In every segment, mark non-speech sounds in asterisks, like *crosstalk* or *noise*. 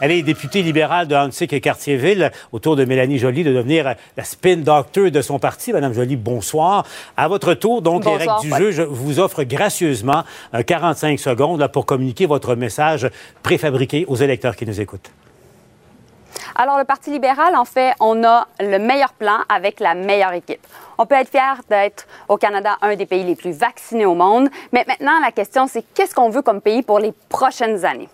Elle est députée libérale de Hansik et Cartierville, autour de Mélanie Joly de devenir la spin doctor de son parti. Madame Joly, bonsoir. À votre tour, donc, les règles du jeu, je vous offre gracieusement 45 secondes là, pour communiquer votre message préfabriqué aux électeurs qui nous écoutent. Alors, le Parti libéral, en fait, on a le meilleur plan avec la meilleure équipe. On peut être fier d'être au Canada un des pays les plus vaccinés au monde, mais maintenant, la question, c'est qu'est-ce qu'on veut comme pays pour les prochaines années?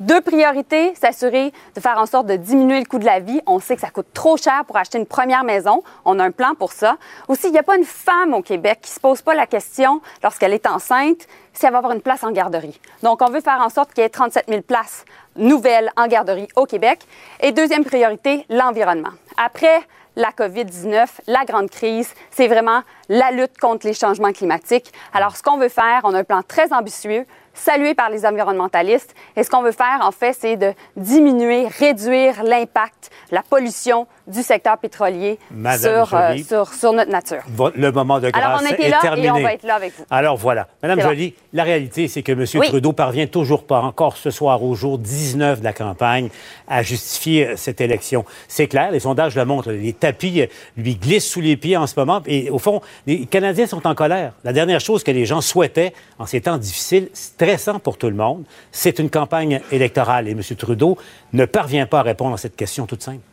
Deux priorités, s'assurer de faire en sorte de diminuer le coût de la vie. On sait que ça coûte trop cher pour acheter une première maison. On a un plan pour ça. Aussi, il n'y a pas une femme au Québec qui se pose pas la question lorsqu'elle est enceinte si elle va avoir une place en garderie. Donc, on veut faire en sorte qu'il y ait 37 000 places nouvelles en garderie au Québec. Et deuxième priorité, l'environnement. Après la COVID-19, la grande crise, c'est vraiment la lutte contre les changements climatiques. Alors, ce qu'on veut faire, on a un plan très ambitieux salué par les environnementalistes. Et ce qu'on veut faire, en fait, c'est de diminuer, réduire l'impact, la pollution du secteur pétrolier sur, euh, sur, sur, notre nature. Le moment de grâce Alors, on était là terminé. et on va être là avec vous. Alors, voilà. Madame Joly, la réalité, c'est que M. Oui. Trudeau parvient toujours pas, encore ce soir, au jour 19 de la campagne, à justifier cette élection. C'est clair, les sondages le montrent. Les tapis lui glissent sous les pieds en ce moment. Et au fond, les Canadiens sont en colère. La dernière chose que les gens souhaitaient en ces temps difficiles, stressants pour tout le monde, c'est une campagne électorale. Et M. Trudeau ne parvient pas à répondre à cette question toute simple.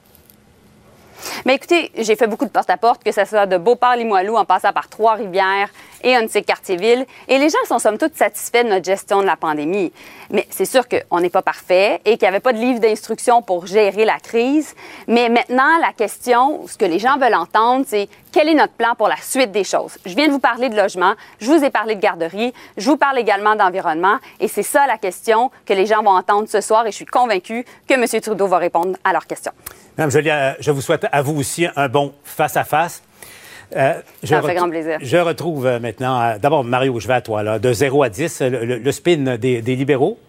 Mais écoutez, j'ai fait beaucoup de porte-à-porte, que ce soit de Beauport-Limoilou en passant par Trois-Rivières et Huntsic-Cartierville. Et les gens sont somme toute satisfaits de notre gestion de la pandémie. Mais c'est sûr qu'on n'est pas parfait et qu'il n'y avait pas de livre d'instruction pour gérer la crise. Mais maintenant, la question, ce que les gens veulent entendre, c'est quel est notre plan pour la suite des choses? Je viens de vous parler de logement, je vous ai parlé de garderie, je vous parle également d'environnement. Et c'est ça la question que les gens vont entendre ce soir et je suis convaincue que M. Trudeau va répondre à leurs questions. Madame Joly, euh, je vous souhaite à vous aussi un bon face-à-face. Euh, je Ça me fait grand plaisir. Je retrouve euh, maintenant, euh, d'abord, Mario, je vais à toi, là, de 0 à 10, le, le- le spin des, des libéraux.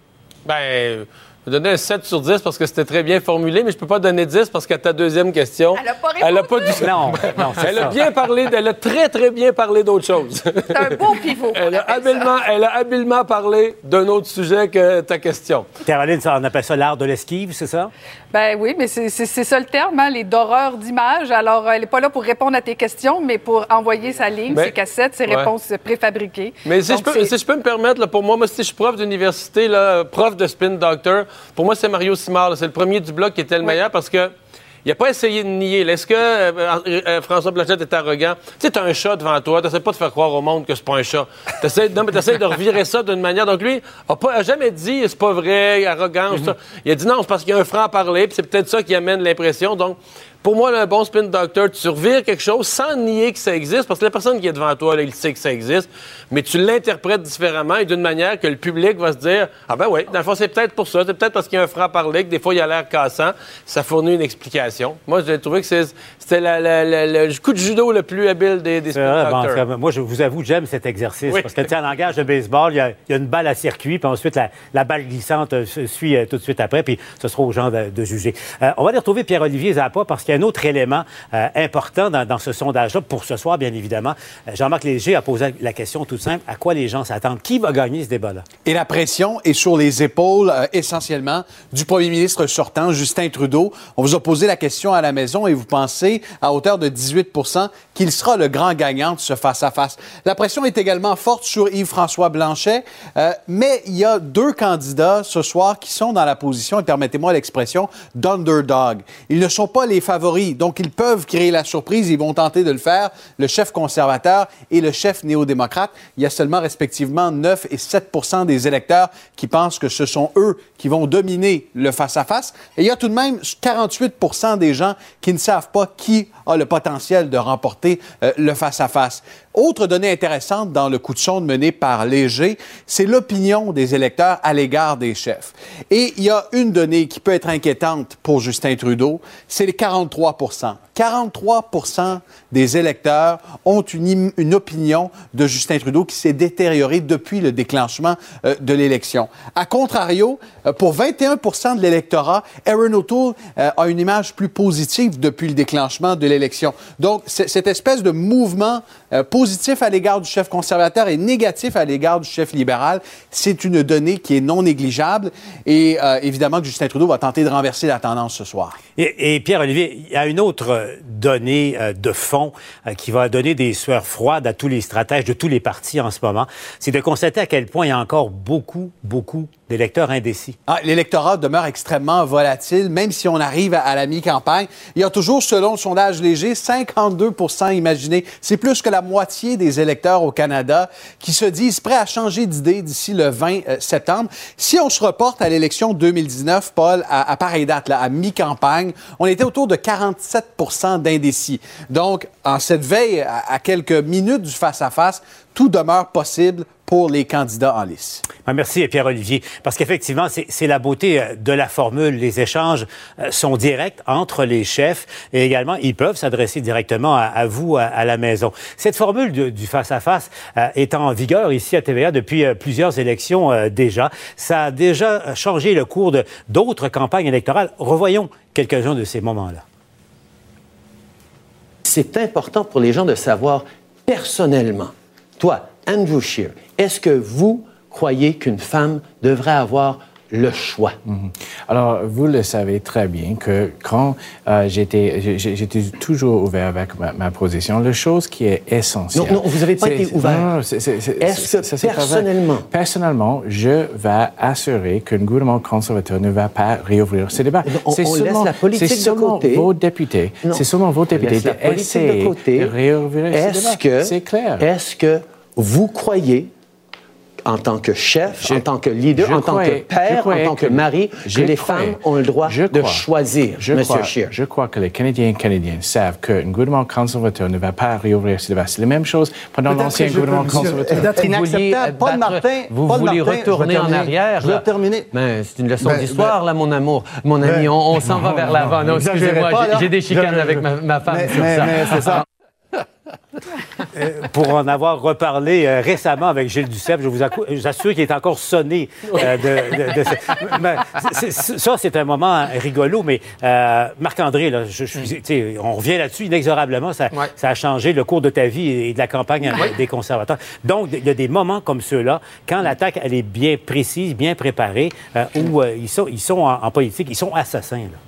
Ben, je vais donner un 7 sur 10 parce que c'était très bien formulé, mais je peux pas donner 10 parce qu'à ta deuxième question. Elle a pas Elle a répondu. pas du *laughs* Non, non, c'est Elle a ça. bien parlé, elle a très, très bien parlé d'autre chose. C'est un beau pivot. Elle a, habilement, elle a habilement parlé d'un autre sujet que ta question. Caroline, ça, on appelle ça l'art de l'esquive, c'est ça? Ben oui, mais c'est ça le terme, hein, les d'horreur d'image. Alors, elle n'est pas là pour répondre à tes questions, mais pour envoyer sa ligne, Ben, ses cassettes, ses ouais. réponses préfabriquées. Mais si, je peux, si je peux me permettre, là, pour moi, moi, si je suis prof d'université, prof de spin doctor, pour moi, c'est Mario Simard. C'est le premier du bloc qui était le meilleur parce que. Il n'a pas essayé de nier. Est-ce que euh, euh, François Blanchette est arrogant? Tu sais, t'as un chat devant toi, t'essaies pas de faire croire au monde que c'est pas un chat. T'essaies, non, mais t'essaies de revirer ça d'une manière. Donc lui, a, pas, a jamais dit c'est pas vrai, arrogance. ça. Il a dit non, c'est parce qu'il y a un franc-parler, puis c'est peut-être ça qui amène l'impression. Donc, pour moi, là, un bon spin doctor, tu revires quelque chose sans nier que ça existe, parce que la personne qui est devant toi, là, il sait que ça existe, mais tu l'interprètes différemment et d'une manière que le public va se dire Ah ben oui, dans le fond, c'est peut-être pour ça, c'est peut-être parce qu'il y a un franc-parler, que des fois, il a l'air cassant. Ça fournit une explication. Moi, j'ai trouvé que c'est- c'était le coup de judo le plus habile des, spin bon, doctors. moi, je vous avoue, j'aime cet exercice. Oui. Parce que, tu sais, en langage de baseball, il y, a, il y a une balle à circuit, puis ensuite, la, la balle glissante euh, se- suit euh, tout de suite après, puis ce sera aux gens de, de juger. Euh, on va aller retrouver Pierre-Olivier Zappa, parce qu'il y a un autre élément euh, important dans, dans ce sondage-là, pour ce soir, bien évidemment. Euh, Jean-Marc Léger a posé la question toute simple à quoi les gens s'attendent? Qui va gagner ce débat-là? Et la pression est sur les épaules euh, essentiellement du premier ministre sortant, Justin Trudeau. On vous a posé la question à la maison et vous pensez à hauteur de 18 qu'il sera le grand gagnant de ce face-à-face. La pression est également forte sur Yves-François Blanchet, euh, mais il y a deux candidats ce soir qui sont dans la position, et permettez-moi l'expression, d'underdog. Ils ne sont pas les favoris Donc, ils peuvent créer la surprise. Ils vont tenter de le faire. Le chef conservateur et le chef néo-démocrate. Il y a seulement respectivement 9 et 7 des électeurs qui pensent que ce sont eux qui vont dominer le face-à-face. Et il y a tout de même 48 des gens qui ne savent pas qui a le potentiel de remporter euh, le face-à-face. Autre donnée intéressante dans le coup de sonde mené par Léger, c'est l'opinion des électeurs à l'égard des chefs. Et il y a une donnée qui peut être inquiétante pour Justin Trudeau, c'est les 43 43 des électeurs ont une, une, opinion de Justin Trudeau qui s'est détériorée depuis le déclenchement euh, de l'élection. A contrario, euh, pour 21 de l'électorat, Aaron O'Toole euh, a une image plus positive depuis le déclenchement de l'élection. Donc, cette espèce de mouvement positif à l'égard du chef conservateur et négatif à l'égard du chef libéral, c'est une donnée qui est non négligeable. Et évidemment que Justin Trudeau va tenter de renverser la tendance ce soir. Et, et Pierre-Olivier, il y a une autre donnée euh, de fond euh, qui va donner des sueurs froides à tous les stratèges de tous les partis en ce moment, c'est de constater à quel point il y a encore beaucoup, beaucoup d'électeurs indécis. Ah, L'électorat demeure extrêmement volatile, même si on arrive à, la mi-campagne. Il y a toujours, selon le sondage léger, 52 imaginez. C'est plus que la moitié des électeurs au Canada qui se disent prêts à changer d'idée d'ici le 20 euh, septembre. Si on se reporte à l'élection 2019, Paul, à, à pareille date, là, à mi-campagne, on était autour de 47% d'indécis. Donc, en cette veille, à, quelques minutes du face-à-face, tout demeure possible pour les candidats en lice. Ah, merci, Pierre-Olivier. Parce qu'effectivement, c'est la beauté euh, de la formule. Les échanges euh, sont directs entre les chefs et également, ils peuvent s'adresser directement à, vous, à, la maison. Cette formule du face-à-face euh, est en vigueur ici à TVA depuis plusieurs élections déjà. Ça a déjà changé le cours d'autres campagnes électorales. Revoyons quelques-uns de ces moments-là c'est important pour les gens de savoir personnellement, toi, Andrew Scheer, est-ce que vous croyez qu'une femme devrait avoir le choix. Mhm. Alors, vous le savez très bien que quand euh, j'étais, j'étais toujours ouvert avec ma, position. La chose qui est essentielle. Non, non vous n'avez pas été ouvert. Est-ce que personnellement, personnellement, je vais assurer qu'un gouvernement conservateur ne va pas réouvrir ce débat. C'est seulement, la politique de côté. vos députés. C'est seulement vos députés d'essayer de, de réouvrir ce débat. C'est clair. Est-ce que vous croyez en tant que chef, en tant que leader, en tant que père, en tant que, mari, que les femmes ont le droit de choisir, je M. Scheer. Je crois que les Canadiens et Canadiennes savent qu'un gouvernement conservateur ne va pas réouvrir ce débat. C'est la même chose pendant l'ancien gouvernement conservateur. C'est inacceptable? Paul Martin, vous voulez retourner en arrière. Je vais terminer. Mais c'est une leçon ben, d'histoire, ben, là, mon amour. Mon ami, ben, on, s'en va vers l'avant. Excusez-moi, j'ai des chicanes avec ma, femme sur ça. Mais c'est ça. Euh, pour en avoir reparlé euh, récemment avec Gilles Duceppe, je vous, assure qu'il est encore sonné euh, de, ça. c'est un moment rigolo, mais Marc-André, on revient là-dessus inexorablement. Ça, ça, a changé le cours de ta vie et de la campagne des conservateurs. Donc, il y a des moments comme ceux-là, quand l'attaque, elle est bien précise, bien préparée, où ils sont, ils sont en, en, politique, ils sont assassins. Là.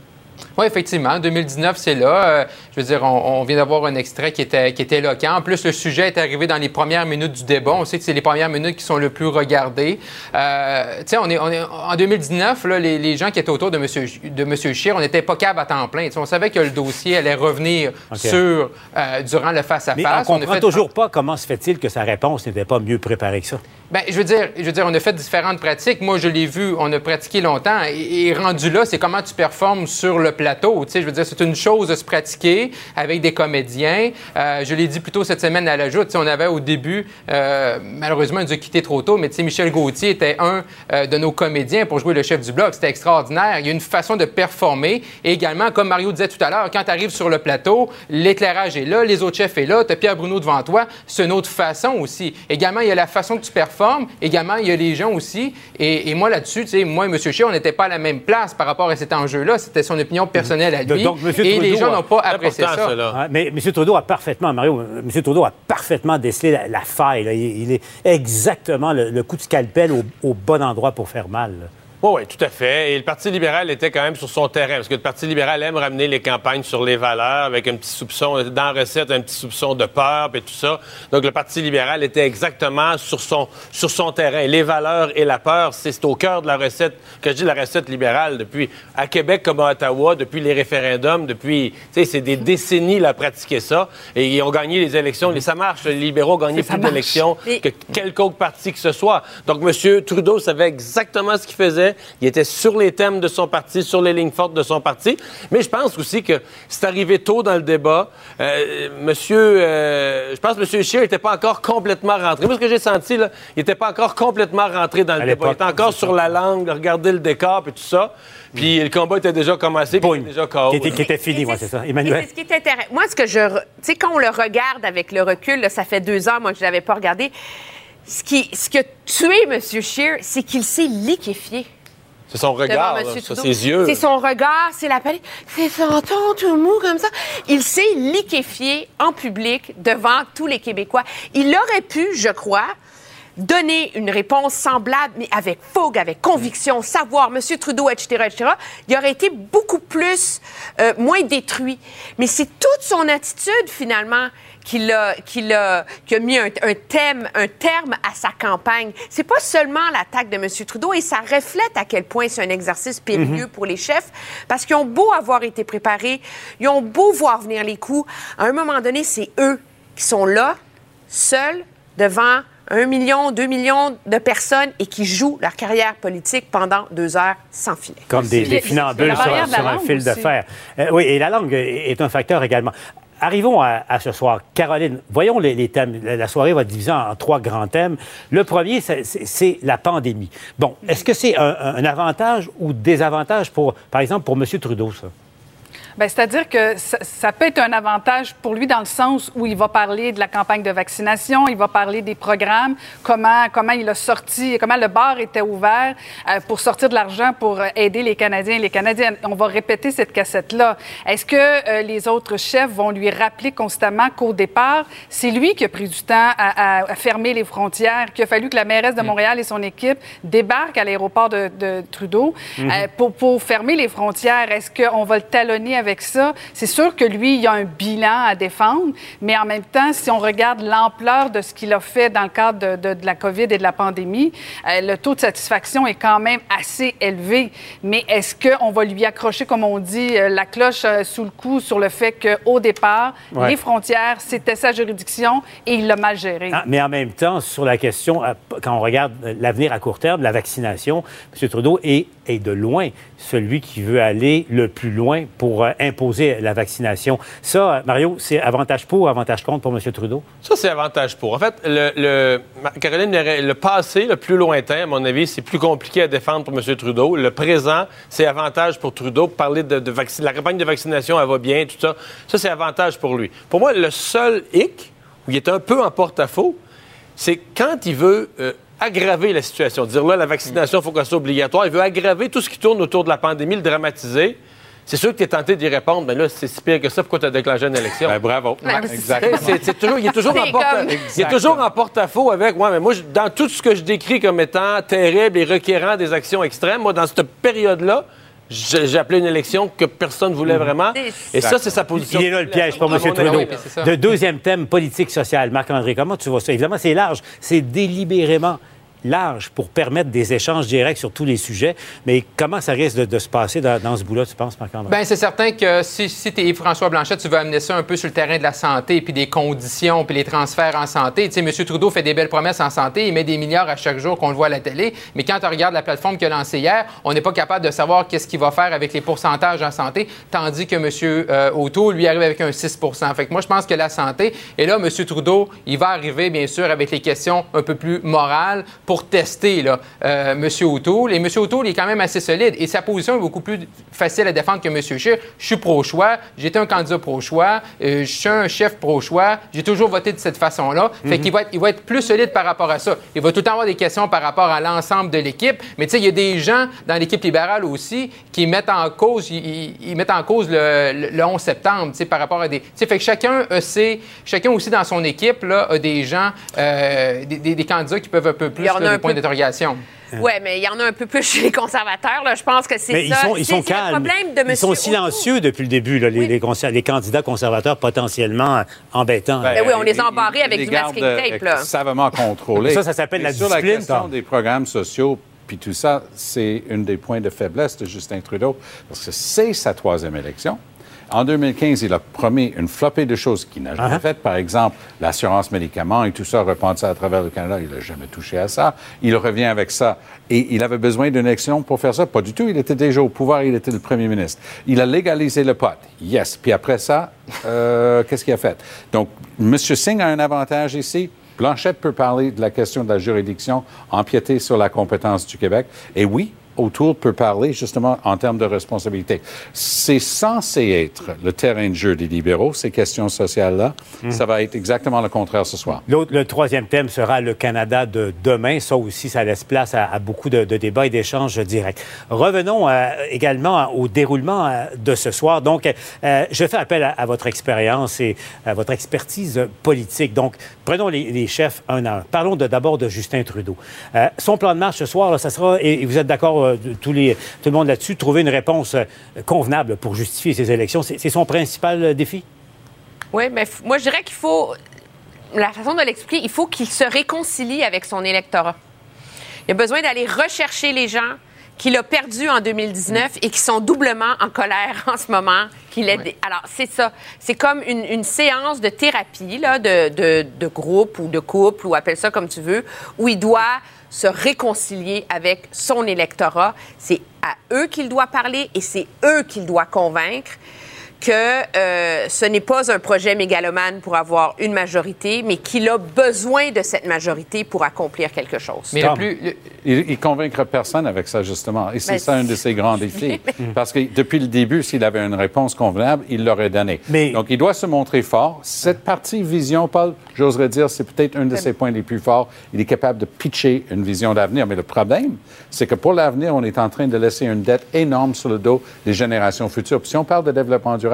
Oui, effectivement. 2019, c'est là. Euh, je veux dire, on, vient d'avoir un extrait qui était, qui était éloquent. En plus, le sujet est arrivé dans les premières minutes du débat. On sait que c'est les premières minutes qui sont le plus regardées. Euh, tu sais, on est, on est, en 2019, là, les, les, gens qui étaient autour de M. De Monsieur Scheer, on n'était pas capable à temps plein. on savait que le dossier allait revenir sur euh, durant le face-à-face. Mais on ne comprend toujours pas comment se fait-il que sa réponse n'était pas mieux préparée que ça. Bien, je veux dire, je veux dire, on a fait différentes pratiques. Moi, je l'ai vu, on a pratiqué longtemps. Et, rendu là, c'est comment tu performes sur le plateau. Tu sais, je veux dire, c'est une chose de se pratiquer avec des comédiens. Euh, je l'ai dit plus tôt cette semaine à la joute. On avait au début, euh, malheureusement, il nous a quitté trop tôt, mais tu Michel Gauthier était un euh, de nos comédiens pour jouer le chef du bloc. C'était extraordinaire. Il y a une façon de performer. Et également, comme Mario disait tout à l'heure, quand tu arrives sur le plateau, l'éclairage est là, les autres chefs sont là, tu as Pierre Bruno devant toi. C'est une autre façon aussi. Également, il y a la façon que tu performes Également, il y a les gens aussi. Et, moi, là-dessus, tu sais, moi et M. Scheer, on n'était pas à la même place par rapport à cet enjeu-là. C'était son opinion personnelle à lui. Donc, et les gens n'ont pas apprécié ça. mais M. Trudeau a parfaitement, Mario, M. Trudeau a parfaitement décelé la, faille. Il, est exactement le, coup de scalpel au, bon endroit pour faire mal. Oui, oui, tout à fait. Et le Parti libéral était quand même sur son terrain, parce que le Parti libéral aime ramener les campagnes sur les valeurs, avec un petit soupçon, dans la recette, un petit soupçon de peur, et tout ça. Donc, le Parti libéral était exactement sur son, sur son terrain. Les valeurs et la peur, c'est au cœur de la recette, que je dis la recette libérale, depuis à Québec comme à Ottawa, depuis les référendums, depuis, tu sais, c'est des décennies, là, à pratiquer ça. Et ils ont gagné les élections. Et ça marche. Les libéraux ont gagné plus d'élections que quelque autre parti que ce soit. Donc, M. Trudeau savait exactement ce qu'il faisait. Il était sur les thèmes de son parti, sur les lignes fortes de son parti. Mais je pense aussi que c'est arrivé tôt dans le débat. Euh, monsieur, euh, je pense que M. Scheer n'était pas encore complètement rentré. Moi, ce que j'ai senti, là, il n'était pas encore complètement rentré dans le À débat. Il était encore sur la langue, regarder le décor et tout ça. Puis le combat était déjà commencé, puis il était déjà KO. Qui était, qui était fini, moi, c'est ça. Emmanuel. Ce qui est intéressant. Moi, ce que je. Tu sais, quand on le regarde avec le recul, là, ça fait deux ans, moi, que je ne l'avais pas regardé. Ce qui, ce qui a tué M. Scheer, c'est qu'il s'est liquéfié. C'est son regard, là, ses yeux. C'est son regard, c'est la palette. C'est son ton tout mou comme ça. Il s'est liquéfié en public devant tous les Québécois. Il aurait pu, je crois, donner une réponse semblable, mais avec fougue, avec conviction, savoir, M. Trudeau, etc., etc., il aurait été beaucoup plus, euh, moins détruit. Mais c'est toute son attitude, finalement, qui a, qui a, qui a mis un, un thème, un terme à sa campagne. C'est pas seulement l'attaque de M. Trudeau, et ça reflète à quel point c'est un exercice périlleux pour les chefs, parce qu'ils ont beau avoir été préparés, ils ont beau voir venir les coups, à un moment donné, c'est eux qui sont là, seuls, devant un million, deux millions de personnes et qui jouent leur carrière politique pendant deux heures sans filet. Comme des, des la sur, un fil de fer. Euh, oui, et la langue est un facteur également. Arrivons à, à ce soir. Caroline, voyons les, les thèmes. La soirée va être divisée en, trois grands thèmes. Le premier, c'est la pandémie. Bon, est-ce que c'est un, un avantage ou désavantage, pour, par exemple, pour M. Trudeau, ça? Bien, C'est-à-dire que ça, ça peut être un avantage pour lui dans le sens où il va parler de la campagne de vaccination, il va parler des programmes, comment, comment il a sorti, comment le bar était ouvert euh, pour sortir de l'argent pour euh, aider les Canadiens et les Canadiennes. On va répéter cette cassette-là. Est-ce que euh, les autres chefs vont lui rappeler constamment qu'au départ, c'est lui qui a pris du temps à, à- à fermer les frontières, qu'il a fallu que la mairesse de Montréal et son équipe débarquent à l'aéroport de, de Trudeau Mhm. euh, pour, pour fermer les frontières? Est-ce qu'on va le talonner avec ça? C'est sûr que lui, il a un bilan à défendre, mais en même temps, si on regarde l'ampleur de ce qu'il a fait dans le cadre de, de- de la COVID et de la pandémie, euh, le taux de satisfaction est quand même assez élevé. Mais est-ce qu'on va lui accrocher, comme on dit, euh, la cloche euh, sous le cou sur le fait qu'au départ, Ouais. les frontières, c'était sa juridiction et il l'a mal géré? Ah, mais en même temps, sur la question, quand on regarde l'avenir à court terme, la vaccination, M. Trudeau est, est de loin celui qui veut aller le plus loin pour imposer la vaccination. Ça, euh, Mario, c'est avantage pour ou avantage contre pour M. Trudeau? Ça, c'est avantage pour. En fait, le, Caroline, le, passé, le plus lointain, à mon avis, c'est plus compliqué à défendre pour M. Trudeau. Le présent, c'est avantage pour Trudeau. Parler de, la campagne de vaccination, elle va bien, tout ça. Ça, c'est avantage pour lui. Pour moi, le seul hic, où il est un peu en porte-à-faux, c'est quand il veut euh, aggraver la situation. Dire là, la vaccination, il faut qu'elle soit obligatoire. Il veut aggraver tout ce qui tourne autour de la pandémie, le dramatiser. C'est sûr que tu es tenté d'y répondre, mais là, c'est si pire que ça, pourquoi tu as déclenché une élection? Ben, bravo. Exactement. Toujours, il est toujours en C'est porte- comme- il est toujours en porte-à-faux avec moi, mais moi, je- dans tout ce que je décris comme étant terrible et requérant des actions extrêmes, moi, dans cette période-là, j'ai j'ai appelé une élection que personne ne voulait vraiment. Et ça, c'est sa position. Il est là le piège pour M. Trudeau. De deuxième thème, politique sociale. Marc-André, comment tu vois ça? Évidemment, c'est large. C'est délibérément large pour permettre des échanges directs sur tous les sujets. Mais comment ça risque de, se passer dans, ce bout-là, tu penses, Marc-André? Bien, c'est certain que si, tu es François Blanchette, tu veux amener ça un peu sur le terrain de la santé, puis des conditions, puis les transferts en santé. Tu sais, M. Trudeau fait des belles promesses en santé, il met des milliards à chaque jour qu'on le voit à la télé, mais quand tu regardes la plateforme qu'il a lancée hier, on n'est pas capable de savoir qu'est-ce qu'il va faire avec les pourcentages en santé, tandis que M. euh, Auto, lui, arrive avec un 6% Fait que moi, je pense que la santé, et là, M. Trudeau, il va arriver, bien sûr, avec les questions un peu plus morales pour tester, là, euh, M. O'Toole. Et M. O'Toole est quand même assez solide. Et sa position est beaucoup plus facile à défendre que M. Scheer. Je suis pro-choix. J'étais un candidat pro-choix. euh, je suis un chef pro-choix. J'ai toujours voté de cette façon-là. Fait qu'il va être, il va être plus solide par rapport à ça. Il va tout le temps avoir des questions par rapport à l'ensemble de l'équipe. Mais tu sais, il y a des gens dans l'équipe libérale aussi qui mettent en cause, ils, mettent en cause le, le- le 11 septembre, tu sais, par rapport à des... Tu sais, fait que chacun, chacun aussi dans son équipe, là, a des gens, euh, des, des- des candidats qui peuvent un peu plus, en a un peu- d'interrogation. Oui, mais il y en a un peu plus *laughs* chez les conservateurs. Là. Je pense que c'est ça. Mais ils sont, ils C'est- sont le calmes. problème de ils sont silencieux depuis le début, là, les, les conser- les candidats conservateurs potentiellement embêtants. Ben oui, on les a embarrés avec les du masking tape, euh, là. savamment contrôlés. Ça, ça s'appelle la sur la discipline, question des programmes sociaux, puis tout ça, c'est un des points de faiblesse de Justin Trudeau, parce que c'est sa troisième élection. En 2015, il a promis une flopée de choses qu'il n'a jamais Ah. faites. Par exemple, l'assurance médicaments et tout ça, ça à travers le Canada. Il n'a jamais touché à ça. Il revient avec ça. Et il avait besoin d'une élection pour faire ça. Pas du tout. Il était déjà au pouvoir. Il était le premier ministre. Il a légalisé le pot. Yes. Puis après ça, euh, *laughs* qu'est-ce qu'il a fait? Donc, M. Singh a un avantage ici. Blanchette peut parler de la question de la juridiction, empiéter sur la compétence du Québec. Et oui, O'Toole peut parler justement en termes de responsabilité. C'est censé être le terrain de jeu des libéraux, ces questions sociales-là. Ça va être exactement le contraire ce soir. L'autre, le troisième thème sera le Canada de demain. Ça aussi, ça laisse place à, à beaucoup de, de débats et d'échanges directs. Revenons euh, également au déroulement euh, de ce soir. Donc, euh, je fais appel à, à votre expérience et à votre expertise politique. Donc, prenons les, les chefs un à un. Parlons de- d'abord de Justin Trudeau. Son plan de marche ce soir, là, ça sera, et, et vous êtes d'accord, euh, de- tous les, tout le monde là-dessus, trouver une réponse euh, convenable pour justifier ces élections. C'est son principal euh, défi? Oui, mais moi, je dirais qu'il faut. La façon de l'expliquer, il faut qu'il se réconcilie avec son électorat. Il a besoin d'aller rechercher les gens qu'il a perdus en 2019 et qui sont doublement en colère en ce moment. Qu'il est... Alors, c'est ça. C'est comme une, une séance de thérapie, là, de, de, de groupe ou de couple, ou appelle ça comme tu veux, où il doit se réconcilier avec son électorat. C'est à eux qu'il doit parler et c'est eux qu'il doit convaincre que euh, ce n'est pas un projet mégalomane pour avoir une majorité, mais qu'il a besoin de cette majorité pour accomplir quelque chose. Mais le plus. le- Il, il convaincra personne avec ça, justement. Et c'est Ben, ça un de ses grands défis. *laughs* Parce que depuis le début, s'il avait une réponse convenable, il l'aurait donnée. Mais- Donc, il doit se montrer fort. Cette partie vision, Paul, j'oserais dire, c'est peut-être un de ses points les plus forts. Il est capable de pitcher une vision d'avenir. Mais le problème, c'est que pour l'avenir, on est en train de laisser une dette énorme sur le dos des générations futures. Puis si on parle de développement durable,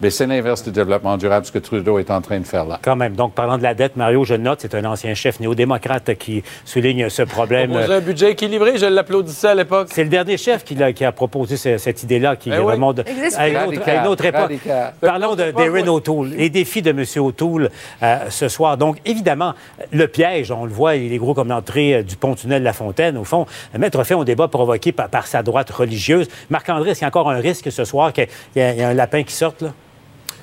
ben, c'est l'inverse du développement durable, ce que Trudeau est en train de faire là. Quand même. Donc, parlant de la dette, Mario, je note, c'est un ancien chef néo-démocrate qui souligne ce problème. Proposer un budget équilibré, je l'applaudissais à l'époque. C'est le dernier chef qui, a proposé ce- cette idée-là qui Ben remonte à une, autre, à une autre époque. Radical. Parlons de- d'Erin oui. O'Toole, les défis de M. O'Toole euh, ce soir. Donc, évidemment, le piège, on le voit, il est gros comme l'entrée euh, du pont-tunnel La Fontaine. Au fond, mettre fin au débat provoqué par, par sa droite religieuse. Marc-André, est-ce qu'il y a encore un risque ce soir qu'il y y ait un lapin qui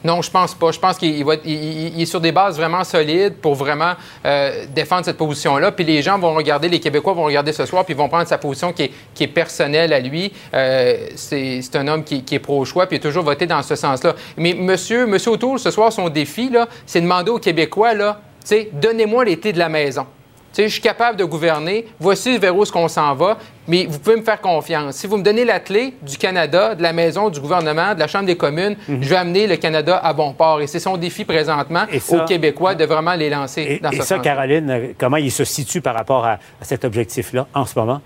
Non, je pense pas. Je pense qu'il est sur des bases vraiment solides pour vraiment euh, défendre cette position-là. Puis les gens vont regarder, les Québécois vont regarder ce soir, puis vont prendre sa position qui est, personnelle à lui. Euh, c'est un homme qui, est pro-choix, puis il a toujours voté dans ce sens-là. Mais monsieur, monsieur O'Toole, ce soir, son défi, là, c'est de demander aux Québécois, là, donnez-moi clés de la maison. Je suis capable de gouverner. Voici vers où est-ce qu'on s'en va. Mais vous pouvez me faire confiance. Si vous me donnez la clé du Canada, de la maison, du gouvernement, de la Chambre des communes, je vais amener le Canada à bon port. Et c'est son défi présentement Et ça- aux Québécois de vraiment les lancer Et, dans et ce ça, sens. Caroline, euh, comment il se situe par rapport à, à cet objectif-là en ce moment?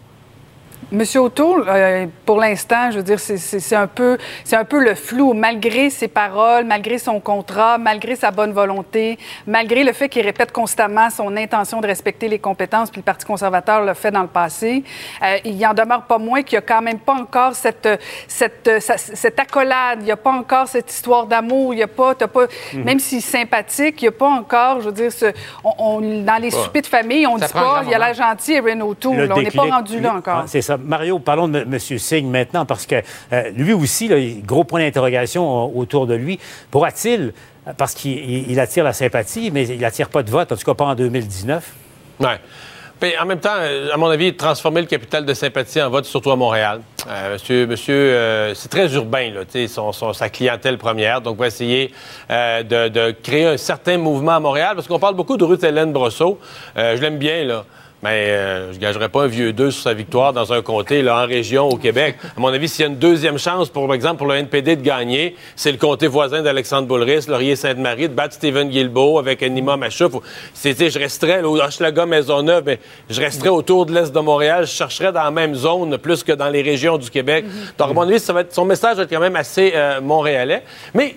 Monsieur O'Toole, euh, pour l'instant, je veux dire, c'est- un, peu- c'est un peu le flou, malgré ses paroles, malgré son contrat, malgré sa bonne volonté, malgré le fait qu'il répète constamment son intention de respecter les compétences, puis le Parti conservateur l'a fait dans le passé. Euh, il y en demeure pas moins qu'il n'y a quand même pas encore cette, cette, cette accolade, il n'y a pas encore cette histoire d'amour, il n'y a pas, t'as pas même s'il est sympathique, il n'y a pas encore, je veux dire, ce- on, on- dans les soupers de famille, on Ça dit pas, il a l'air gentil, Erin O'Toole, on n'est pas rendu là encore. Ah, c'est ça. Mario, parlons de M. Singh maintenant, parce que euh, lui aussi, là, gros point d'interrogation euh, autour de lui. Pourra-t-il, euh, parce qu'il il- il attire la sympathie, mais il n'attire pas de vote, en tout cas pas en 2019? Ouais. Puis, en même temps, à mon avis, transformer le capital de sympathie en vote, surtout à Montréal. Monsieur, monsieur c'est très urbain, là, son, son- sa clientèle première. Donc, on va essayer de, de créer un certain mouvement à Montréal, parce qu'on parle beaucoup de Ruth Hélène Brosseau. Je l'aime bien, là. Mais euh, je ne gagerais pas un vieux 2 sur sa victoire dans un comté, là, en région, au Québec. À mon avis, s'il y a une deuxième chance, pour, par exemple, pour le NPD de gagner, c'est le comté voisin d'Alexandre Boulris, Laurier-Sainte-Marie, de battre Stephen Guilbeault avec Nima Machouf. Sais, je resterais là, au Hochelaga, Maisonneuve, mais je resterais autour de l'Est de Montréal. Je chercherais dans la même zone, plus que dans les régions du Québec. Donc, à mon avis, ça va être, son message va être quand même assez euh, montréalais. Mais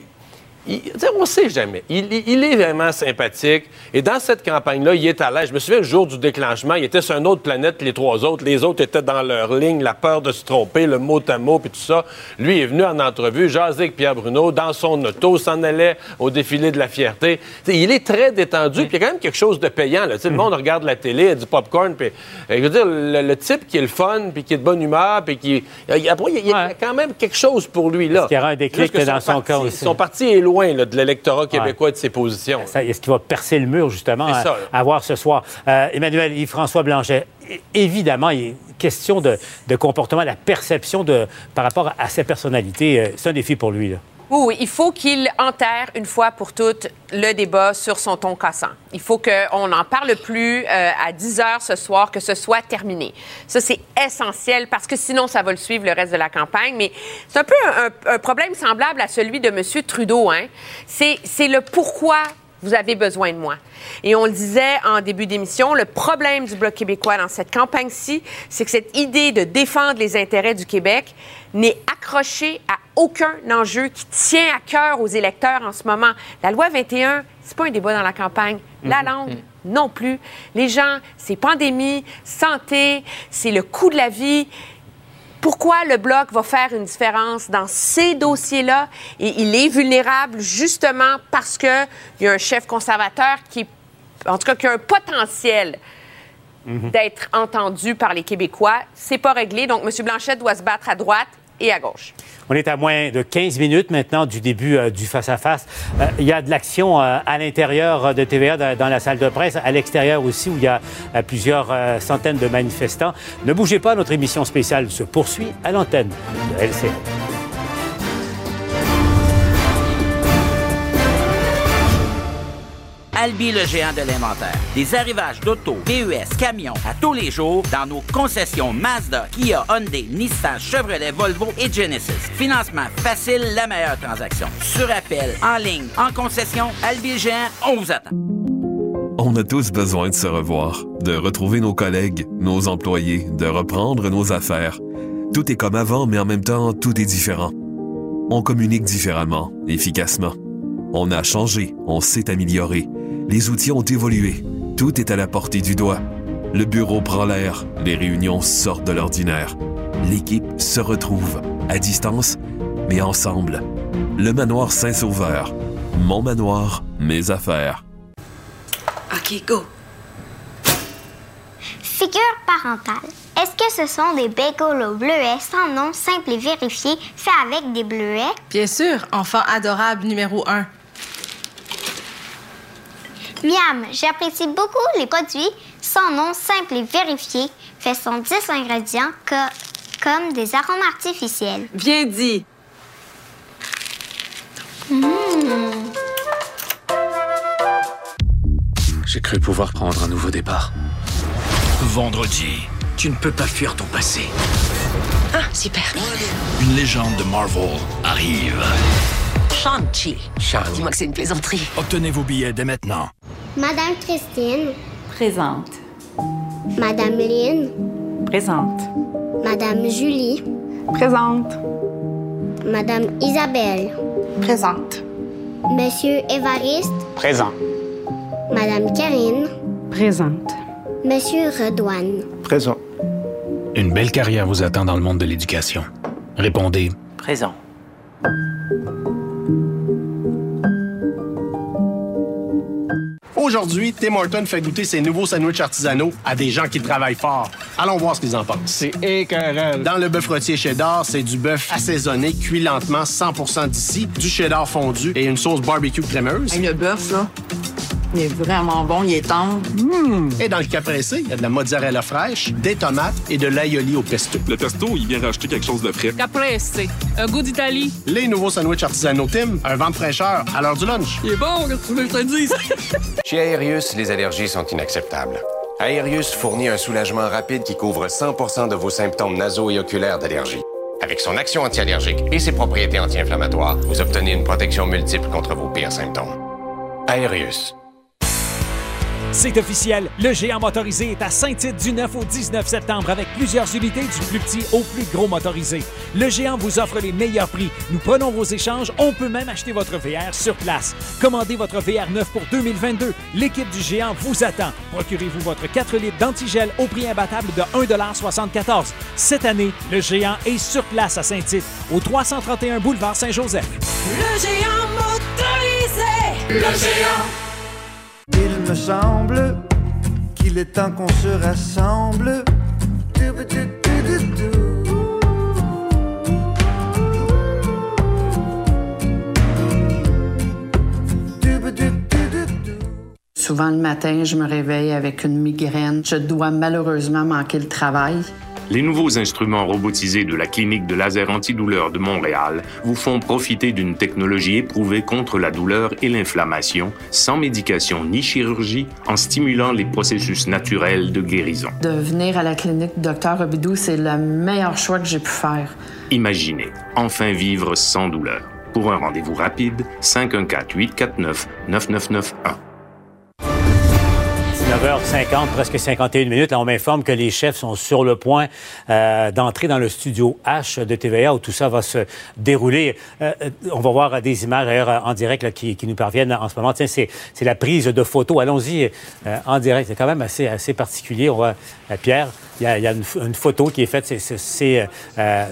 il, on sait jamais. Il, il- il est vraiment sympathique. Et dans cette campagne-là, il est à l'aise. Je me souviens, le jour du déclenchement, il était sur une autre planète que les trois autres. Les autres étaient dans leur ligne, la peur de se tromper, le mot à mot, puis tout ça. Lui est venu en entrevue, jaser avec Pierre Bruno, dans son auto, s'en allait au défilé de la fierté. Il est très détendu, puis il y a quand même quelque chose de payant. Là. Le monde regarde la télé, il y a du popcorn, puis euh, je veux dire, le, le type qui est le fun, puis qui est de bonne humeur, puis qui... il y a- Après, il y a- il y a Ouais. quand même quelque chose pour lui, là. Qu'il y aura un déclic dans son parti- cas aussi? Son parti est loin là, de l'électorat québécois de ses positions. Est-ce qu'il va percer le mur, justement, à, ça, à voir ce soir? Euh, Emmanuel Yves-François Blanchet, évidemment, il est question de, de comportement, la perception de, par rapport à sa personnalité. euh, C'est un défi pour lui. Là. Oui, il faut qu'il enterre une fois pour toutes le débat sur son ton cassant. Il faut qu'on n'en parle plus euh, à 10 heures ce soir, que ce soit terminé. Ça, c'est essentiel parce que sinon, ça va le suivre le reste de la campagne. Mais c'est un peu un, problème semblable à celui de M. Trudeau. Hein? C'est le pourquoi vous avez besoin de moi. Et on le disait en début d'émission, le problème du Bloc québécois dans cette campagne-ci, c'est que cette idée de défendre les intérêts du Québec n'est accrochée à aucun enjeu qui tient à cœur aux électeurs en ce moment. La loi 21, c'est pas un débat dans la campagne. La langue, non plus. Les gens, c'est pandémie, santé, c'est le coût de la vie pourquoi le Bloc va faire une différence dans ces dossiers-là? Et il est vulnérable justement parce qu'il y a un chef conservateur qui, en tout cas, qui a un potentiel d'être entendu par les Québécois. C'est pas réglé. Donc, M. Blanchet doit se battre à droite On est à moins de 15 minutes maintenant du début euh, du face-à-face. Euh, il y a de l'action euh, à l'intérieur de TVA dans, la salle de presse, à l'extérieur aussi où il y a plusieurs centaines de manifestants. Ne bougez pas, notre émission spéciale se poursuit à l'antenne de LCN. Albi le géant de l'inventaire. Des arrivages d'auto, VUS, camions à tous les jours dans nos concessions Mazda, Kia, Hyundai, Nissan, Chevrolet, Volvo et Genesis. Financement facile, la meilleure transaction. Sur appel, en ligne, en concession, Albi le géant, on vous attend. On a tous besoin de se revoir, de retrouver nos collègues, nos employés, de reprendre nos affaires. Tout est comme avant, mais en même temps, tout est différent. On communique différemment, efficacement. On a changé, on s'est amélioré. Les outils ont évolué. Tout est à la portée du doigt. Le bureau prend l'air, les réunions sortent de l'ordinaire. L'équipe se retrouve, à distance, mais ensemble. Le manoir Saint-Sauveur. Mon manoir, mes affaires. OK, go. Figure parentale. Est-ce que ce sont des bagels au bleuet sans nom simple et vérifié, faits avec des bleuets? Bien sûr, enfant adorable numéro un. Miam, j'apprécie beaucoup les produits sans nom simple et vérifié, faits sans 10 ingrédients co- comme des arômes artificiels. Bien dit. Mmh. J'ai cru pouvoir prendre un nouveau départ. Vendredi, tu ne peux pas fuir ton passé. Ah, super. Une légende de Marvel arrive. Shang-Chi. Dis-moi que c'est une plaisanterie. Obtenez vos billets dès maintenant. Madame Christine, Présente. Madame Lynn, Présente. Madame Julie, Présente. Madame Isabelle, Présente. Monsieur Évariste, Présent. Madame Karine, Présente. Monsieur Redouane. Présent. Une belle carrière vous attend dans le monde de l'éducation. Répondez Présent. Aujourd'hui, Tim Horton fait goûter ses nouveaux sandwichs artisanaux à des gens qui travaillent fort. Allons voir ce qu'ils en pensent. C'est écœurant. Dans le bœuf rôtier cheddar, c'est du bœuf assaisonné, cuit lentement, 100% d'ici, du cheddar fondu et une sauce barbecue crémeuse. Le bœuf, là, il est vraiment bon, il est tendre. Et dans le cas pressé, il y a de la mozzarella fraîche, des tomates et de l'aïoli au pesto. Le pesto, il vient rajouter quelque chose de frais. Caprese, un goût d'Italie. Les nouveaux sandwichs artisanaux Tim, un vent de fraîcheur à l'heure du lunch. Il est bon, qu'est-ce que tu veux que je te dise? *laughs* Chez Aerius, les allergies sont inacceptables. Aerius fournit un soulagement rapide qui couvre 100 de vos symptômes nasaux et oculaires d'allergie. Avec son action anti-allergique et ses propriétés anti-inflammatoires, vous obtenez une protection multiple contre vos pires symptômes. Aerius. C'est officiel, le géant motorisé est à Saint-Tite du 9 au 19 septembre avec plusieurs unités du plus petit au plus gros motorisé. Le géant vous offre les meilleurs prix. Nous prenons vos échanges, on peut même acheter votre VR sur place. Commandez votre VR 9 pour 2022. L'équipe du géant vous attend. Procurez-vous votre 4 litres d'antigel au prix imbattable de 1,74 Cette année, le géant est sur place à Saint-Tite, au 331 boulevard Saint-Joseph. Le géant motorisé. Le géant. Il me semble qu'il est temps qu'on se rassemble. Souvent le matin, je me réveille avec une migraine. Je dois malheureusement manquer le travail. Les nouveaux instruments robotisés de la clinique de laser antidouleur de Montréal vous font profiter d'une technologie éprouvée contre la douleur et l'inflammation, sans médication ni chirurgie, en stimulant les processus naturels de guérison. De venir à la clinique Dr Robidoux, c'est le meilleur choix que j'ai pu faire. Imaginez, enfin vivre sans douleur. Pour un rendez-vous rapide, 514-849-9991. 9h50, presque 51 minutes. Là, on m'informe que les chefs sont sur le point euh, d'entrer dans le studio H de TVA où tout ça va se dérouler. Euh, on va voir des images d'ailleurs en direct là, qui, qui, nous parviennent en ce moment. Tiens, c'est, la prise de photos. Allons-y euh, en direct. C'est quand même assez, assez particulier. On voit Pierre. Il y a, il y a une, une, photo qui est faite. C'est, c'est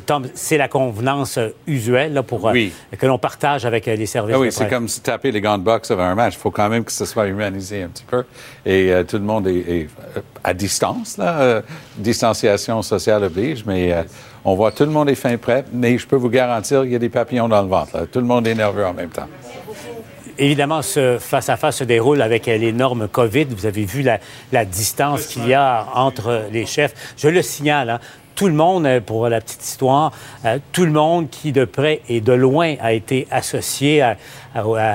Tom, c'est la convenance usuelle là, pour oui. que l'on partage avec les services. Ah oui, c'est comme si taper les gants de boxe avant un match. Il faut quand même que ce soit humanisé un petit peu. Et tout le monde est, est, à distance, là. Euh, distanciation sociale oblige, mais euh, on voit tout le monde est fin prêt, mais je peux vous garantir qu'il y a des papillons dans le ventre. Tout le monde est nerveux en même temps. Évidemment, ce face-à-face se déroule avec les normes COVID. Vous avez vu la, distance qu'il y a entre les chefs. Je le signale, hein, tout le monde, pour la petite histoire, euh, tout le monde qui de près et de loin a été associé à,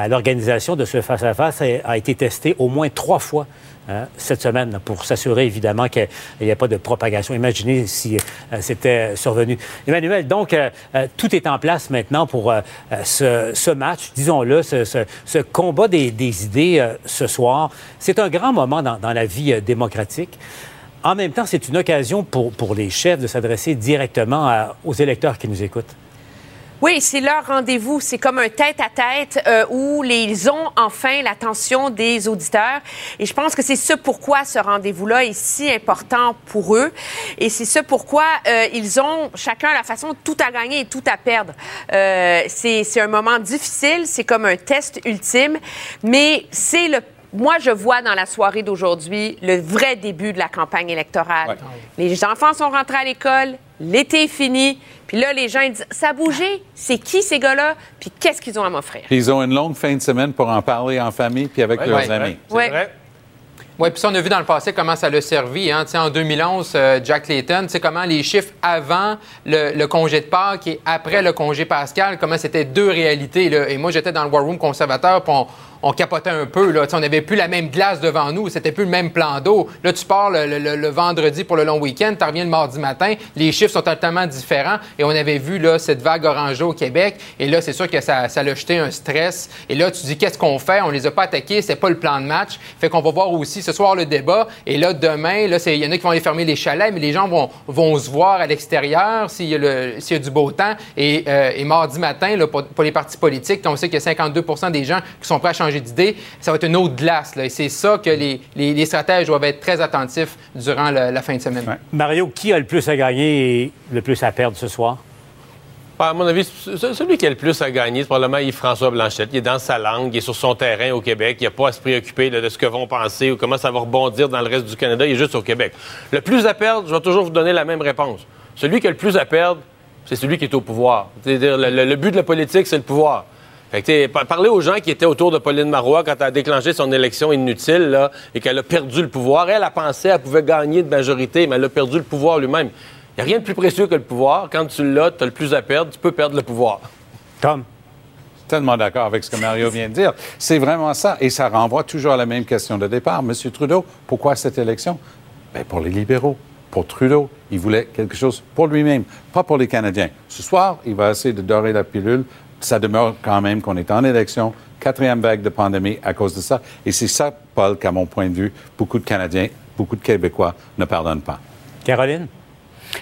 l'organisation de ce face-à-face -face a, a été testé au moins trois fois Hein, cette semaine pour s'assurer évidemment qu'il n'y a pas de propagation. Imaginez si euh, c'était survenu. Emmanuel, donc euh, euh, tout est en place maintenant pour ce, match, disons-le, ce, combat des, idées ce soir. C'est un grand moment dans, la vie démocratique. En même temps, c'est une occasion pour, les chefs de s'adresser directement aux électeurs qui nous écoutent. Oui, c'est leur rendez-vous. C'est comme un tête-à-tête euh, où les, ils ont enfin l'attention des auditeurs. Et je pense que c'est ce pourquoi ce rendez-vous-là est si important pour eux. Et c'est ce pourquoi euh, ils ont chacun la façon tout à gagner et tout à perdre. Euh, c'est un moment difficile, c'est comme un test ultime, mais c'est le moi, je vois dans la soirée d'aujourd'hui le vrai début de la campagne électorale. Ouais. Les enfants sont rentrés à l'école, l'été est fini, puis là, les gens ils disent Ça a bougé, c'est qui ces gars-là, puis qu'est-ce qu'ils ont à m'offrir? Ils ont une longue fin de semaine pour en parler en famille puis avec ouais, leurs ouais, amis. Ouais. Vrai. Oui, puis ça, on a vu dans le passé comment ça l'a servi. Hein. en 2011, euh, Jack Layton, comment les chiffres avant le, le, congé de Pâques et après le congé pascal, comment c'était deux réalités. Là. Et moi, j'étais dans le War Room conservateur, puis on, on capotait un peu. On n'avait plus la même glace devant nous, c'était plus le même plan d'eau. Là, tu pars le, le, vendredi pour le long week-end, tu reviens le mardi matin, les chiffres sont totalement différents. Et on avait vu là, cette vague orangée au Québec. Et là, c'est sûr que ça, ça a jeté un stress. Et là, tu dis, qu'est-ce qu'on fait? On les a pas attaqués, c'est pas le plan de match. Fait qu'on va voir aussi ce soir le débat. Et là, demain, là, il y en a qui vont aller fermer les chalets, mais les gens vont, se voir à l'extérieur s'il y, y, a du beau temps. Et, euh, et mardi matin, là, pour, pour, les partis politiques, on sait qu'il y a 52% des gens qui sont prêts à changer d'idée, ça va être une autre glace. Là, et c'est ça que les, les, les, stratèges doivent être très attentifs durant le, la fin de semaine. Ouais. Mario, qui a le plus à gagner et le plus à perdre ce soir? À mon avis, celui qui a le plus à gagner, c'est probablement Yves-François Blanchette. Il est dans sa langue, il est sur son terrain au Québec. Il n'a pas à se préoccuper de, de ce que vont penser ou comment ça va rebondir dans le reste du Canada. Il est juste au Québec. Le plus à perdre, je vais toujours vous donner la même réponse. Celui qui a le plus à perdre, c'est celui qui est au pouvoir. C'est-à-dire, le, le, but de la politique, c'est le pouvoir. Fait que, parler aux gens qui étaient autour de Pauline Marois quand elle a déclenché son élection inutile là, et qu'elle a perdu le pouvoir. Elle a pensé qu'elle pouvait gagner de majorité, mais elle a perdu le pouvoir lui-même. Il n'y a rien de plus précieux que le pouvoir. Quand tu l'as, tu as le plus à perdre, tu peux perdre le pouvoir. Tom? Tellement d'accord avec ce que Mario vient de dire. C'est vraiment ça. Et ça renvoie toujours à la même question de départ. Monsieur Trudeau, pourquoi cette élection? Bien, pour les libéraux. Pour Trudeau, il voulait quelque chose pour lui-même, pas pour les Canadiens. Ce soir, il va essayer de dorer la pilule ça demeure quand même qu'on est en élection, quatrième vague de pandémie à cause de ça. Et c'est ça, Paul, qu'à mon point de vue, beaucoup de Canadiens, beaucoup de Québécois ne pardonnent pas. Caroline?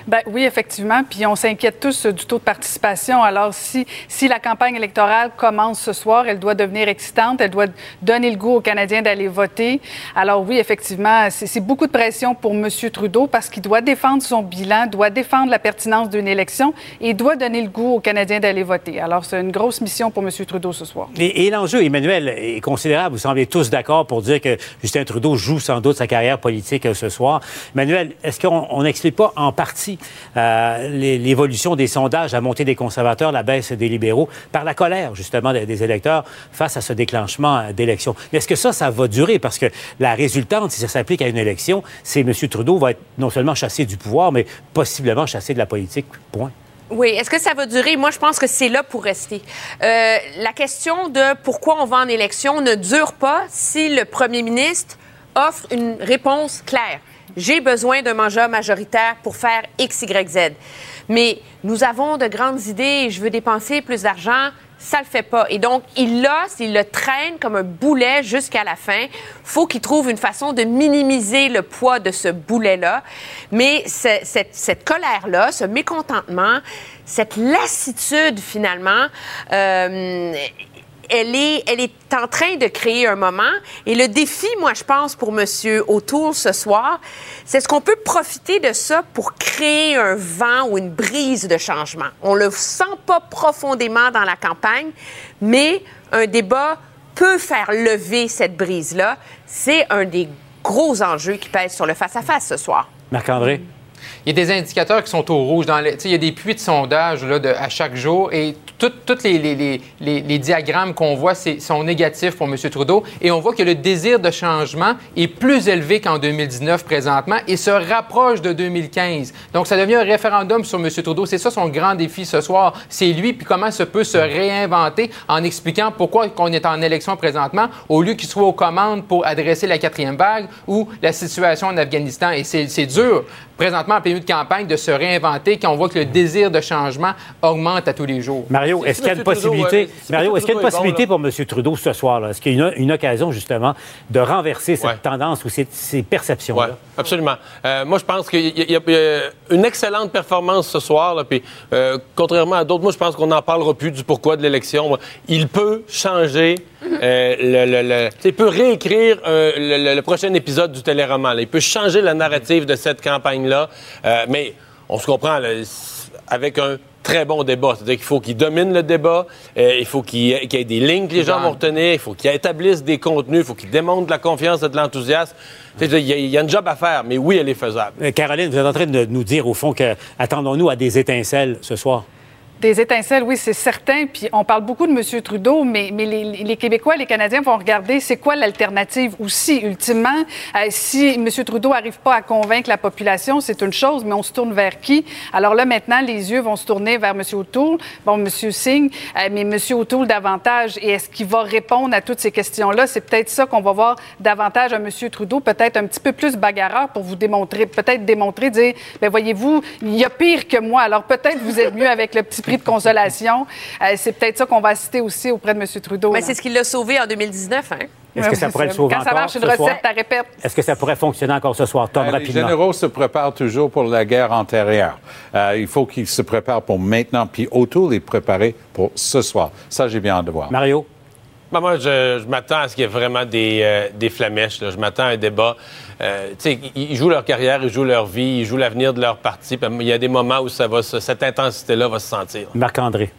Ben, oui, effectivement. Puis on s'inquiète tous euh, du taux de participation. Alors, si, si la campagne électorale commence ce soir, elle doit devenir excitante, elle doit donner le goût aux Canadiens d'aller voter. Alors oui, effectivement, c'est beaucoup de pression pour M. Trudeau parce qu'il doit défendre son bilan, doit défendre la pertinence d'une élection et doit donner le goût aux Canadiens d'aller voter. Alors, c'est une grosse mission pour M. Trudeau ce soir. Et, et l'enjeu, Emmanuel, est considérable. Vous semblez tous d'accord pour dire que Justin Trudeau joue sans doute sa carrière politique euh, ce soir. Emmanuel, est-ce qu'on n'explique pas en partie euh, l'évolution des sondages, la montée des conservateurs, la baisse des libéraux, par la colère, justement, des, électeurs face à ce déclenchement euh, d'élection. Mais est-ce que ça, ça va durer? Parce que la résultante, si ça s'applique à une élection, c'est M. Trudeau va être non seulement chassé du pouvoir, mais possiblement chassé de la politique. Point. Oui, est-ce que ça va durer? Moi, je pense que c'est là pour rester. Euh, la question de pourquoi on va en élection ne dure pas si le premier ministre offre une réponse claire. J'ai besoin d'un mangeur majoritaire pour faire X, Y, Z. Mais nous avons de grandes idées et je veux dépenser plus d'argent. Ça le fait pas. Et donc, il l'a, il le traîne comme un boulet jusqu'à la fin. faut qu'il trouve une façon de minimiser le poids de ce boulet-là. Mais cette, colère-là, ce mécontentement, cette lassitude, finalement, euh, elle est, elle est en train de créer un moment. Et le défi, moi, je pense, pour M. O'Toole ce soir, c'est ce qu'on peut profiter de ça pour créer un vent ou une brise de changement? On le sent pas profondément dans la campagne, mais un débat peut faire lever cette brise-là. C'est un des gros enjeux qui pèsent sur le face-à-face ce soir. Marc-André? Il y a des indicateurs qui sont au rouge. Dans les, il y a des puits de sondage là, à chaque jour et tous les, les, les, diagrammes qu'on voit sont négatifs pour M. Trudeau. Et on voit que le désir de changement est plus élevé qu'en 2019 présentement et se rapproche de 2015. Donc, ça devient un référendum sur M. Trudeau. C'est ça son grand défi ce soir. C'est lui, puis comment ça peut se réinventer en expliquant pourquoi on est en élection présentement, au lieu qu'il soit aux commandes pour adresser la quatrième vague ou la situation en Afghanistan. Et c'est dur, présentement, en plein de campagne, de se réinventer quand on voit que le désir de changement augmente à tous les jours. Mario, est-ce qu'il y a une possibilité, Mario, est-ce qu'il y a une possibilité pour M. Trudeau ce soir? Est-ce qu'il y a une, occasion, justement, de renverser cette tendance ou ces, ces perceptions-là? Oui, absolument. Euh, moi, je pense qu'il y, a une excellente performance ce soir. Là, puis, euh, contrairement à d'autres, moi, je pense qu'on n'en parlera plus du pourquoi de l'élection. Il peut changer euh, le, le, il peut réécrire le, prochain épisode du téléroman. Il peut changer la narrative de cette campagne-là. Mais on se comprend, avec un très bon débat. C'est-à-dire qu'il faut qu'il domine le débat, euh, il faut qu'il y, ait des lignes que les gens vont retenir, il faut qu'il établisse des contenus, il faut qu'il démontre de la confiance et de l'enthousiasme. Il y, a un job à faire, mais oui, elle est faisable. Euh, Caroline, vous êtes en train de nous dire, au fond, que attendons-nous à des étincelles ce soir? Des étincelles, oui, c'est certain. Puis on parle beaucoup de M. Trudeau, mais, mais les, Québécois, les Canadiens vont regarder c'est quoi l'alternative aussi, ultimement. Euh, si M. Trudeau n'arrive pas à convaincre la population, c'est une chose, mais on se tourne vers qui? Alors là, maintenant, les yeux vont se tourner vers M. O'Toole, bon, M. Singh, euh, mais M. O'Toole davantage. Et est-ce qu'il va répondre à toutes ces questions-là? C'est peut-être ça qu'on va voir davantage à M. Trudeau, peut-être un petit peu plus bagarreur pour vous démontrer, peut-être démontrer, dire, bien, voyez-vous, il y a pire que moi. Alors peut-être vous êtes mieux avec le petit prix de consolation. Euh, c'est peut-être ça qu'on va citer aussi auprès de M. Trudeau. Mais c'est ce qui l'a sauvé en 2019, hein? Est-ce que ça pourrait le sauver Quand encore ça marche, une recette, tu répète. Est-ce que ça pourrait fonctionner encore ce soir? Tom, Euh, les rapidement? généraux se préparent toujours pour la guerre antérieure. Euh, il faut qu'ils se préparent pour maintenant, puis autour, les préparer pour ce soir. Ça, j'ai bien hâte de voir. Mario? Ben, moi, je, je m'attends à ce qu'il y ait vraiment des, euh, des flamèches. là. Je m'attends à un débat. Euh, ils jouent leur carrière, ils jouent leur vie, ils jouent l'avenir de leur parti. Il y a des moments où cette intensité-là va se sentir. Marc-André.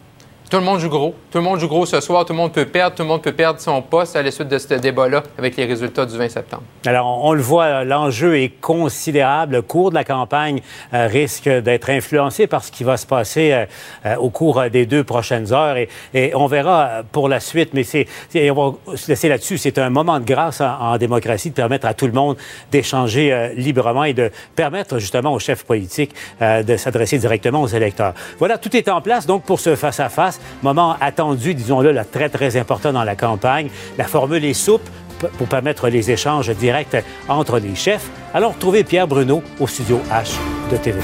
Tout le monde joue gros. Tout le monde joue gros ce soir. Tout le monde peut perdre. Tout le monde peut perdre son poste à la suite de ce débat-là avec les résultats du 20 septembre. Alors, on, le voit, l'enjeu est considérable. Le cours de la campagne euh, risque d'être influencé par ce qui va se passer euh, euh, au cours des deux prochaines heures. Et, on verra pour la suite, mais c'est, on va se laisser là-dessus. C'est un moment de grâce en, démocratie de permettre à tout le monde d'échanger librement et de permettre justement aux chefs politiques de s'adresser directement aux électeurs. Voilà, tout est en place donc pour ce face-à-face. Moment attendu, disons-le, très, très important dans la campagne. La formule est souple pour permettre les échanges directs entre les chefs. Alors, retrouvez Pierre Bruno au studio H de TV.